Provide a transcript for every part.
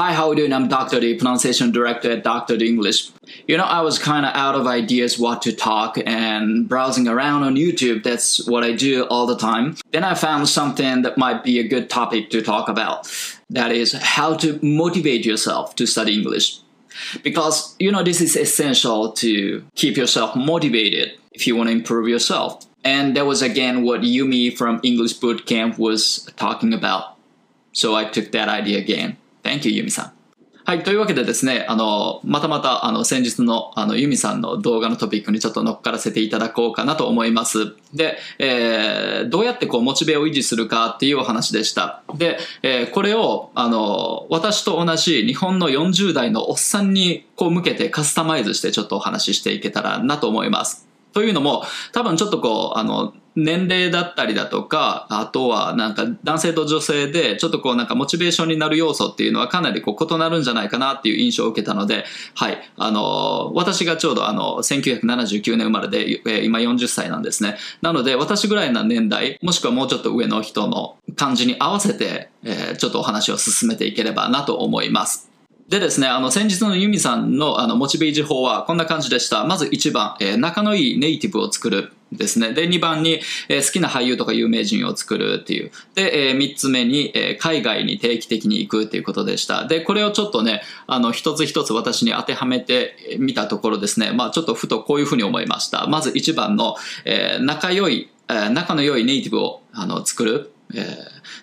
Hi, how are you doing? I'm Dr. D, pronunciation director at Dr. D English. You know, I was kind of out of ideas what to talk and browsing around on YouTube. That's what I do all the time. Then I found something that might be a good topic to talk about. That is how to motivate yourself to study English. Because, you know, this is essential to keep yourself motivated if you want to improve yourself. And that was again what Yumi from English Bootcamp was talking about. So I took that idea again. Thank you, ユミさん。はい。というわけでですね、あの、またまた、あの、先日の、あの、ユミさんの動画のトピックにちょっと乗っからせていただこうかなと思います。で、えー、どうやってこう、モチベを維持するかっていうお話でした。で、えー、これを、あの、私と同じ日本の40代のおっさんにこう向けてカスタマイズしてちょっとお話ししていけたらなと思います。というのも、多分ちょっとこう、あの、年齢だったりだとか、あとはなんか男性と女性でちょっとこうなんかモチベーションになる要素っていうのはかなりこう異なるんじゃないかなっていう印象を受けたので、はい。あの、私がちょうどあの、1979年生まれで、え今40歳なんですね。なので私ぐらいな年代、もしくはもうちょっと上の人の感じに合わせて、えー、ちょっとお話を進めていければなと思います。でですね、あの、先日のユミさんのあの、モチベージ法はこんな感じでした。まず1番、えー、仲のいいネイティブを作る。ですね。で、2番に、えー、好きな俳優とか有名人を作るっていう。で、えー、3つ目に、え、海外に定期的に行くっていうことでした。で、これをちょっとね、あの、一つ一つ私に当てはめてみたところですね、まあちょっとふとこういうふうに思いました。まず1番の、え、仲良い、え、仲の良いネイティブをあの作る。え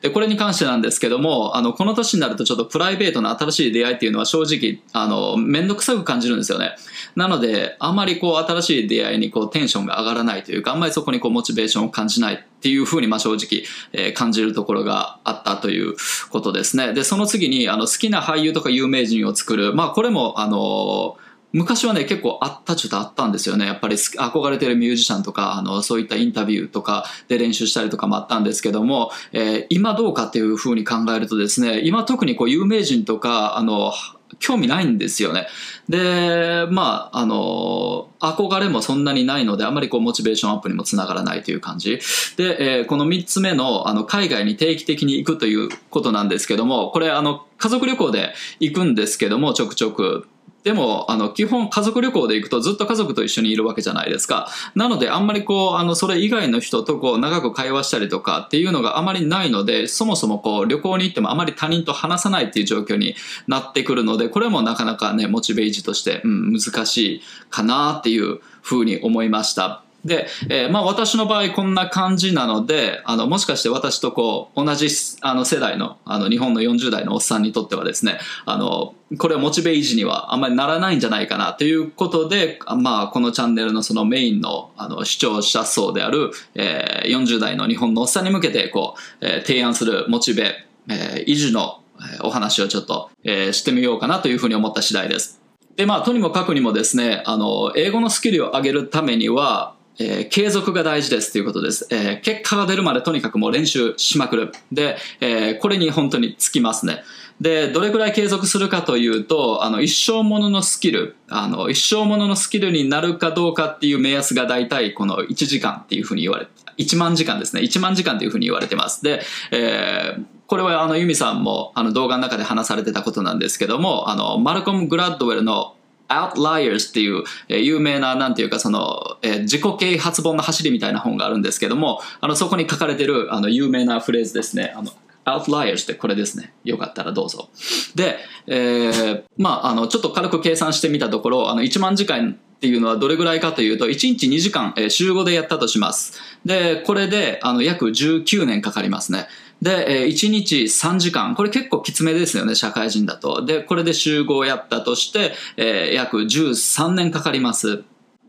ー、でこれに関してなんですけどもあのこの年になるとちょっとプライベートな新しい出会いっていうのは正直あの面倒くさく感じるんですよね。なのであんまりこう新しい出会いにこうテンションが上がらないというかあんまりそこにこうモチベーションを感じないっていうふうにまあ正直、えー、感じるところがあったということですね。でその次にあの好きな俳優とか有名人を作る。まあこれもあの昔はね、結構あったちょっとあったんですよね。やっぱり憧れてるミュージシャンとか、あの、そういったインタビューとかで練習したりとかもあったんですけども、えー、今どうかっていうふうに考えるとですね、今特にこう有名人とか、あの、興味ないんですよね。で、まあ、あの、憧れもそんなにないので、あまりこう、モチベーションアップにもつながらないという感じ。で、えー、この3つ目の、あの、海外に定期的に行くということなんですけども、これ、あの、家族旅行で行くんですけども、ちょくちょく。でも、あの、基本家族旅行で行くとずっと家族と一緒にいるわけじゃないですか。なので、あんまりこう、あの、それ以外の人とこう、長く会話したりとかっていうのがあまりないので、そもそもこう、旅行に行ってもあまり他人と話さないっていう状況になってくるので、これもなかなかね、モチベージとして、うん、難しいかなっていうふうに思いました。で、えー、まあ私の場合こんな感じなので、あの、もしかして私とこう、同じあの世代の、あの、日本の40代のおっさんにとってはですね、あの、これはモチベ維持にはあんまりならないんじゃないかなということで、まあこのチャンネルのそのメインのあの視聴者層である、えー、40代の日本のおっさんに向けてこう、えー、提案するモチベ、えー、維持のお話をちょっと、えー、してみようかなというふうに思った次第です。で、まあとにもかくにもですね、あの、英語のスキルを上げるためには、えー、継続が大事ですということです。えー、結果が出るまでとにかくもう練習しまくる。で、えー、これに本当につきますね。で、どれくらい継続するかというと、あの、一生もののスキル、あの、一生もののスキルになるかどうかっていう目安が大体この1時間っていうふうに言われて、1万時間ですね。1万時間っていうふうに言われてます。で、えー、これはあの、ユミさんもあの動画の中で話されてたことなんですけども、あの、マルコム・グラッドウェルの Outliers っていう、えー、有名な、なんていうか、その、えー、自己啓発本の走りみたいな本があるんですけども、あの、そこに書かれてる、あの、有名なフレーズですね。あの、Outliers ってこれですね。よかったらどうぞ。で、えー、まあ、あの、ちょっと軽く計算してみたところ、あの、1万時間っていうのはどれぐらいかというと、1日2時間、えー、週5でやったとします。で、これで、あの、約19年かかりますね。で、えー、1日3時間。これ結構きつめですよね、社会人だと。で、これで集合やったとして、えー、約13年かかります。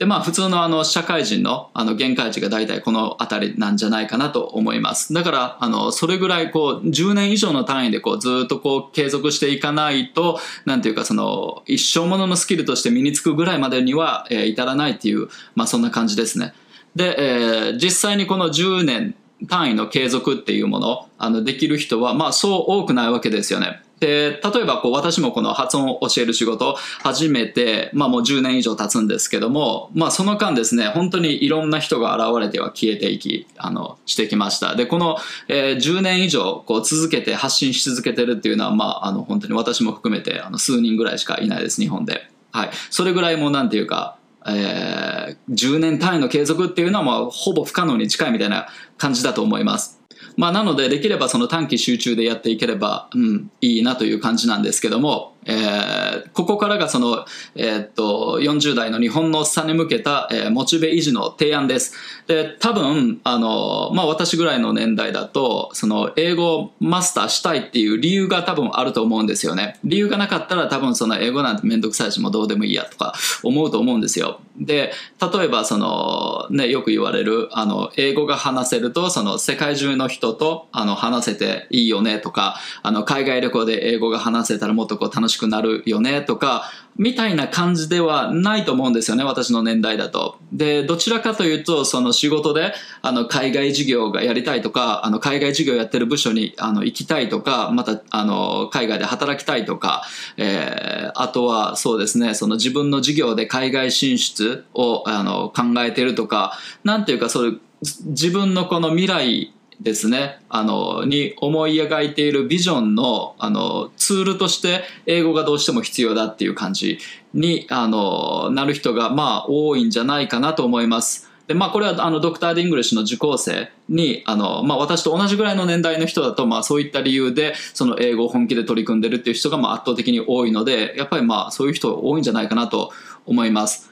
で、まあ普通のあの社会人のあの限界値が大体この辺りなんじゃないかなと思います。だから、あの、それぐらいこう10年以上の単位でこうずっとこう継続していかないと、なんていうかその一生もののスキルとして身につくぐらいまでには、至らないっていう、まあそんな感じですね。で、えー、実際にこの10年単位の継続っていうもの、あの、できる人は、まあ、そう多くないわけですよね。で、例えばこう私もこの発音を教える仕事始めて、まあもう10年以上経つんですけども、まあその間ですね、本当にいろんな人が現れては消えていき、あの、してきました。で、この、えー、10年以上こう続けて発信し続けてるっていうのは、まああの本当に私も含めてあの数人ぐらいしかいないです、日本で。はい。それぐらいもうなんていうか、えー、10年単位の継続っていうのはもうほぼ不可能に近いみたいな感じだと思います。まあ、なので、できればその短期集中でやっていければ、うん、いいなという感じなんですけども、えー、ここからがその、えー、っと、40代の日本の差に向けた、えー、モチベ維持の提案です。で、多分、あの、まあ、私ぐらいの年代だと、その、英語をマスターしたいっていう理由が多分あると思うんですよね。理由がなかったら多分その英語なんてめんどくさいしもうどうでもいいやとか思うと思うんですよ。で、例えばその、ね、よく言われる、あの、英語が話せると、その、世界中の人と、あの、話せていいよねとか、あの、海外旅行で英語が話せたらもっとこう楽ししくなるよねとか、みたいな感じではないと思うんですよね、私の年代だと。で、どちらかというと、その仕事で、あの、海外事業がやりたいとか、あの、海外事業やってる部署に、あの、行きたいとか、また、あの、海外で働きたいとか、えー、あとは、そうですね、その自分の事業で海外進出を、あの、考えてるとか、なんていうか、そういう、自分のこの未来ですね、あの、に思い描いているビジョンの、あの、ツールとして英語がどうしても必要だっていう感じに、あの、なる人が、まあ、多いんじゃないかなと思います。で、まあ、これは、あの、ドクター・ディングリッシュの受講生に、あの、まあ、私と同じぐらいの年代の人だと、まあ、そういった理由で、その英語を本気で取り組んでるっていう人が、まあ、圧倒的に多いので、やっぱりまあ、そういう人多いんじゃないかなと思います。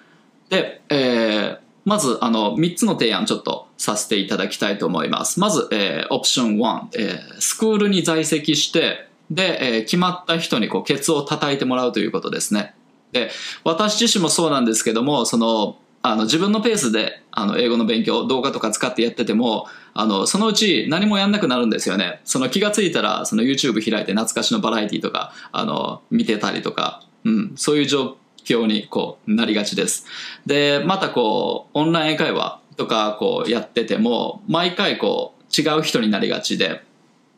で、えー、まず、あの、3つの提案ちょっとさせていただきたいと思います。まず、えー、オプション1、えー、スクールに在籍して、で、えー、決まった人にこう、ケツを叩いてもらうということですね。で、私自身もそうなんですけども、その、あの、自分のペースで、あの、英語の勉強、動画とか使ってやってても、あの、そのうち何もやんなくなるんですよね。その気がついたら、その YouTube 開いて懐かしのバラエティとか、あの、見てたりとか、うん、そういう状況にこうなりがちです。で、またこう、オンライン英会話とかこうやってても、毎回こう、違う人になりがちで、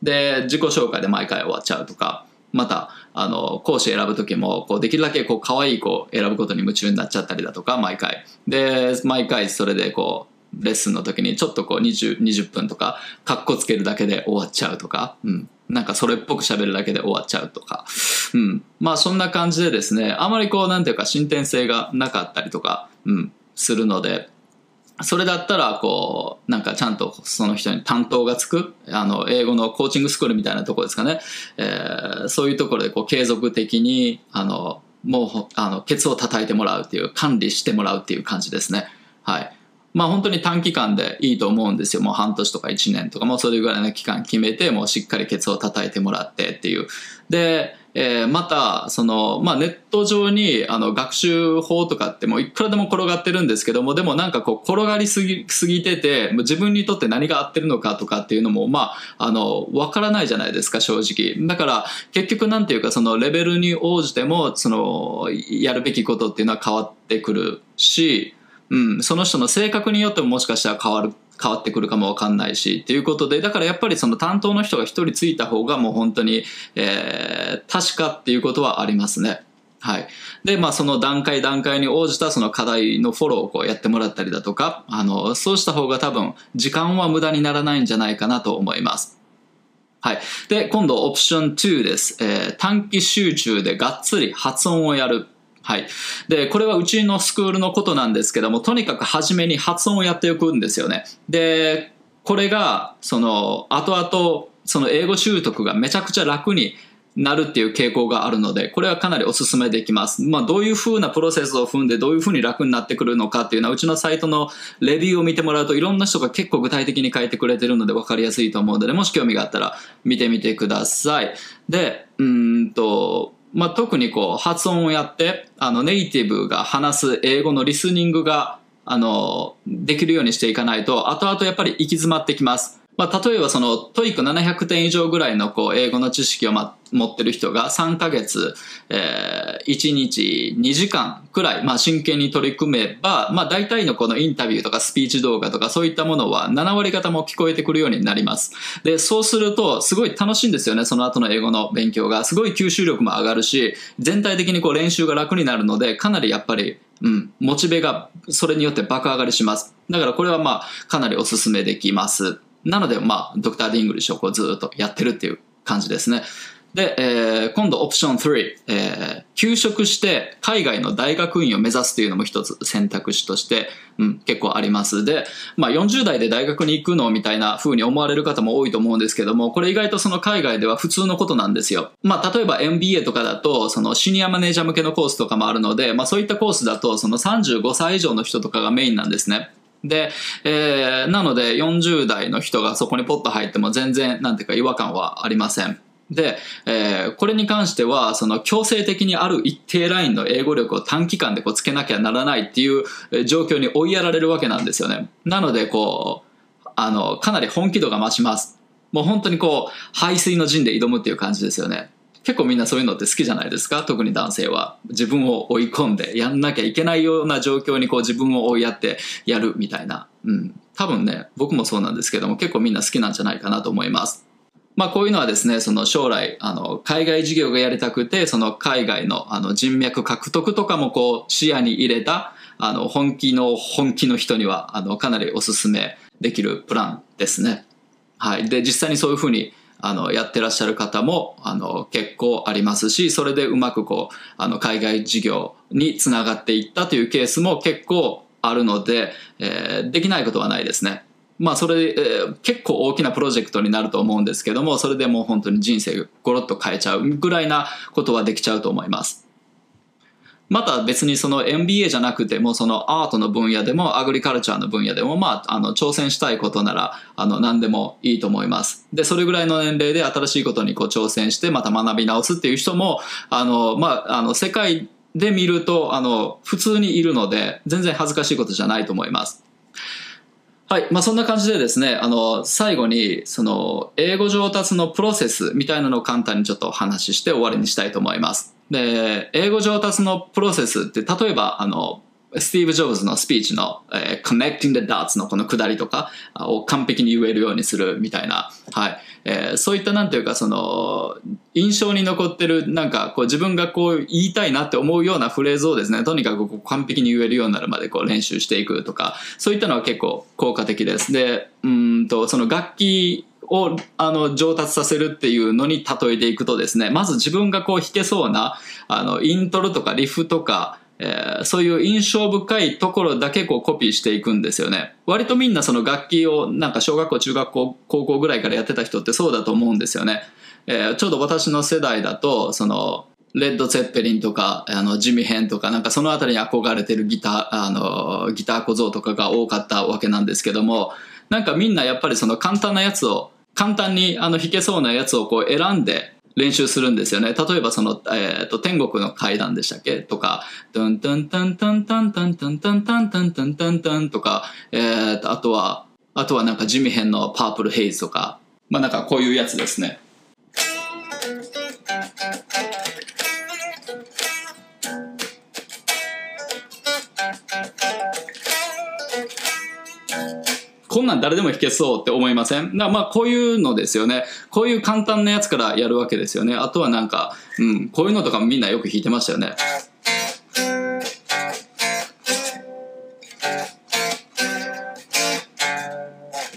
で、自己紹介で毎回終わっちゃうとか、また、あの、講師選ぶ時も、こう、できるだけこう、可愛い子を選ぶことに夢中になっちゃったりだとか、毎回。で、毎回それでこう、レッスンの時にちょっとこう20、20分とか、カッコつけるだけで終わっちゃうとか、うん。なんかそれっぽく喋るだけで終わっちゃうとか。うん。まあそんな感じでですね、あまりこうなんていうか進展性がなかったりとか、うん、するので、それだったら、こう、なんかちゃんとその人に担当がつく、あの、英語のコーチングスクールみたいなところですかね。えー、そういうところで、こう、継続的に、あの、もう、あの、ケツを叩いてもらうっていう、管理してもらうっていう感じですね。はい。まあ本当に短期間でいいと思うんですよ。もう半年とか1年とか、もうそれぐらいの期間決めて、もうしっかりケツを叩いてもらってっていう。で、えー、また、その、まあネット上に、あの、学習法とかってもういくらでも転がってるんですけども、でもなんかこう、転がりすぎ、すぎてて、自分にとって何が合ってるのかとかっていうのも、まあ、あの、わからないじゃないですか、正直。だから、結局なんていうか、そのレベルに応じても、その、やるべきことっていうのは変わってくるし、うん、その人の性格によってももしかしたら変わる変わってくるかもわかんないしっていうことでだからやっぱりその担当の人が一人ついた方がもう本当に、えー、確かっていうことはありますね。はい。で、まあその段階段階に応じたその課題のフォローをこうやってもらったりだとか、あの、そうした方が多分時間は無駄にならないんじゃないかなと思います。はい。で、今度オプション2です。えー、短期集中でがっつり発音をやる。はい。で、これはうちのスクールのことなんですけども、とにかく初めに発音をやっておくんですよね。で、これが、その、後々、その英語習得がめちゃくちゃ楽になるっていう傾向があるので、これはかなりお勧めできます。まあ、どういう風なプロセスを踏んで、どういう風に楽になってくるのかっていうのは、うちのサイトのレビューを見てもらうと、いろんな人が結構具体的に書いてくれてるので分かりやすいと思うので、もし興味があったら見てみてください。で、うんと、まあ、特にこう発音をやってあのネイティブが話す英語のリスニングがあのできるようにしていかないと後々やっぱり行き詰まってきます。まあ、例えばその、 TOEIC 700点以上ぐらいのこう、英語の知識を、ま、持ってる人が3ヶ月、えー、1日2時間くらい、まあ、真剣に取り組めば、まあ、大体のこのインタビューとかスピーチ動画とかそういったものは7割方も聞こえてくるようになります。で、そうすると、すごい楽しいんですよね、その後の英語の勉強が。すごい吸収力も上がるし、全体的にこう練習が楽になるので、かなりやっぱりうん、モチベがそれによって爆上がりします。だからこれはまあかなりお勧めできます。なので、まあ、ドクター・ディングリッシュをこうずっとやってるっていう感じですね。で、えー、今度オプション3、えー、休職して海外の大学院を目指すというのも一つ選択肢として、うん、結構あります。で、まあ40代で大学に行くのみたいな風に思われる方も多いと思うんですけども、これ意外とその海外では普通のことなんですよ。まあ例えば MBA とかだと、そのシニアマネージャー向けのコースとかもあるので、まあそういったコースだとその35歳以上の人とかがメインなんですね。で、えー、なので40代の人がそこにポッと入っても全然、なんていうか違和感はありません。で、えー、これに関しては、その強制的にある一定ラインの英語力を短期間でこうつけなきゃならないっていう状況に追いやられるわけなんですよね。なので、こう、あの、かなり本気度が増します。もう本当にこう、排水の陣で挑むっていう感じですよね。結構みんなそういうのって好きじゃないですか？特に男性は。自分を追い込んでやんなきゃいけないような状況にこう自分を追いやってやるみたいな。うん。多分ね、僕もそうなんですけども結構みんな好きなんじゃないかなと思います。まあこういうのはですね、その将来、あの、海外事業がやりたくて、その海外のあの人脈獲得とかもこう視野に入れた、あの、本気の本気の人には、あの、かなりおすすめできるプランですね。はい。で、実際にそういうふうにあの、やってらっしゃる方も、あの、結構ありますし、それでうまくこう、あの、海外事業につながっていったというケースも結構あるので、えー、できないことはないですね。まあ、それ、えー、結構大きなプロジェクトになると思うんですけども、それでもう本当に人生ゴロッと変えちゃうぐらいなことはできちゃうと思います。また別にその MBA じゃなくてもそのアートの分野でもアグリカルチャーの分野でもまああの挑戦したいことならあの何でもいいと思います。で、それぐらいの年齢で新しいことにこう挑戦してまた学び直すっていう人もあのまああの世界で見るとあの普通にいるので全然恥ずかしいことじゃないと思います。はい。まあ、そんな感じでですね、あの、最後に、その、英語上達のプロセスみたいなのを簡単にちょっとお話しして終わりにしたいと思います。で、英語上達のプロセスって、例えば、あの、スティーブ・ジョブズのスピーチの、えー、connecting the dots のこのくだりとかを完璧に言えるようにするみたいな、はい。えー、そういったなんていうかその、印象に残ってる、なんかこう自分がこう言いたいなって思うようなフレーズをですね、とにかくこう完璧に言えるようになるまでこう練習していくとか、そういったのは結構効果的です。で、うんと、その楽器をあの上達させるっていうのに例えていくとですね、まず自分がこう弾けそうな、あの、イントロとかリフとか、えー、そういう印象深いところだけこうコピーしていくんですよね。割とみんなその楽器をなんか小学校、中学校、高校ぐらいからやってた人ってそうだと思うんですよね。えー、ちょうど私の世代だと、その、レッド・ゼッペリンとか、あの、ジミヘンとか、なんかそのあたりに憧れてるギター、あの、ギター小僧とかが多かったわけなんですけども、なんかみんなやっぱりその簡単なやつを、簡単にあの弾けそうなやつをこう選んで、練習するんですよね。例えばその、えっ、ー、と、天国の階段でしたっけ？とか、トントントントントントントントントントントントントンとか、えっ、ー、と、あとは、あとはなんか地味編のパープルヘイズとか、まあなんかこういうやつですね。なん誰でも弾けそうって思いません？だまあこういうのですよね。こういう簡単なやつからやるわけですよね。あとはなんか、うん、こういうのとかもみんなよく弾いてましたよね。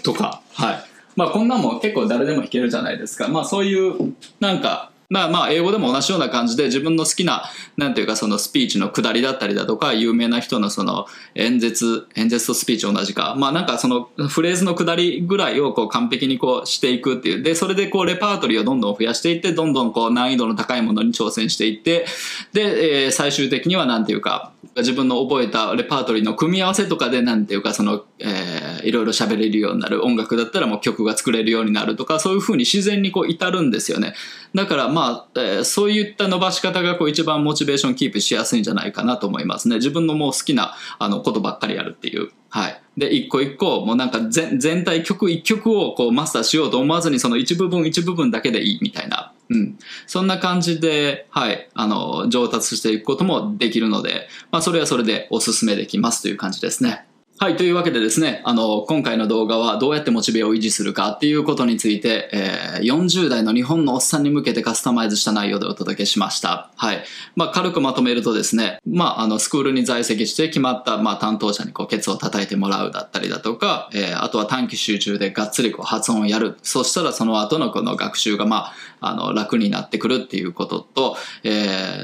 とか、はい。まあこんなんも結構誰でも弾けるじゃないですか。まあそういう、なんか、まあまあ英語でも同じような感じで自分の好きななんていうかそのスピーチの下りだったりだとか有名な人のその演説演説とスピーチ同じか。まあなんかそのフレーズの下りぐらいをこう完璧にこうしていくっていう。でそれでこうレパートリーをどんどん増やしていってどんどんこう難易度の高いものに挑戦していってで、えー、最終的にはなんていうか自分の覚えたレパートリーの組み合わせとかでなんていうかその、えー、いろいろ喋れるようになる音楽だったらもう曲が作れるようになるとかそういうふうに自然にこう至るんですよねだからまあ、えー、そういった伸ばし方がこう一番モチベーションキープしやすいんじゃないかなと思いますね。自分のもう好きなあのことばっかりやるっていう。はい。で、一個一個、もうなんか全体曲一曲をこうマスターしようと思わずにその一部分一部分だけでいいみたいな。うん。そんな感じで、はい、あの、上達していくこともできるので、まあそれはそれでお勧めできますという感じですね。はい。というわけでですね、あの、今回の動画はどうやってモチベを維持するかっていうことについて、えー、40代の日本のおっさんに向けてカスタマイズした内容でお届けしました。はい。まあ、軽くまとめるとですね、まあ、あの、スクールに在籍して決まった、まあ、担当者にこう、ケツを叩いてもらうだったりだとか、えー、あとは短期集中でがっつりこう、発音をやる。そしたらその後のこの学習が、まあ、あの、楽になってくるっていうことと、え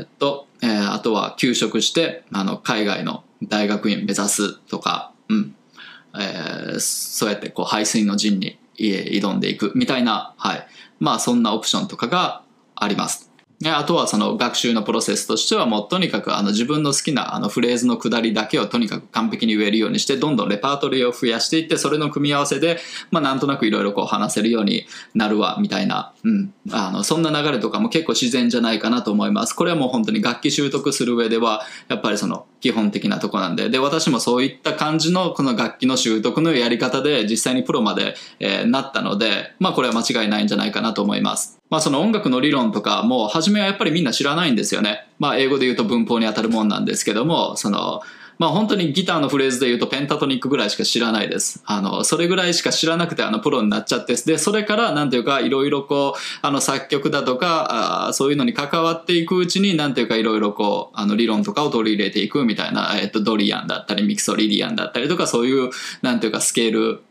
ー、と、えー、あとは休職して、あの、海外の大学院目指すとか、うん。えー、そうやってこう排水の陣に挑んでいくみたいな、はい。まあそんなオプションとかがあります。あとはその学習のプロセスとしてはもうとにかくあの自分の好きなあのフレーズの下りだけをとにかく完璧に言えるようにしてどんどんレパートリーを増やしていってそれの組み合わせでまあなんとなくいろいろこう話せるようになるわみたいな、うん、あのそんな流れとかも結構自然じゃないかなと思います。これはもう本当に楽器習得する上ではやっぱりその基本的なとこなんでで私もそういった感じのこの楽器の習得のやり方で実際にプロまで、えー、なったのでまあこれは間違いないんじゃないかなと思います。まあその音楽の理論とかも初めはやっぱりみんな知らないんですよね。まあ英語で言うと文法に当たるもんなんですけども、そのまあ本当にギターのフレーズで言うとペンタトニックぐらいしか知らないです。あの、それぐらいしか知らなくてあのプロになっちゃって、で、それからなんていうかいろいろこう、あの作曲だとか、あそういうのに関わっていくうちになんていうかいろいろこう、あの理論とかを取り入れていくみたいな、えっと、ドリアンだったりミキソリリアンだったりとかそういう、なんていうかスケール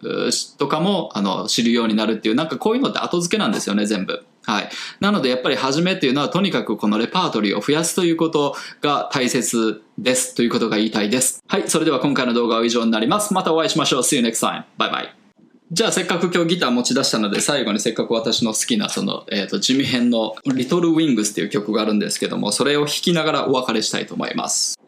とかも、あの、知るようになるっていう、なんかこういうのって後付けなんですよね、全部。はい。なのでやっぱり始めっていうのはとにかくこのレパートリーを増やすということが大切ですということが言いたいです。はい。それでは今回の動画は以上になります。またお会いしましょう。See you next time. Bye bye. じゃあせっかく今日ギター持ち出したので最後にせっかく私の好きなその、えっ、と、地味編の Little Wings っていう曲があるんですけども、それを弾きながらお別れしたいと思います。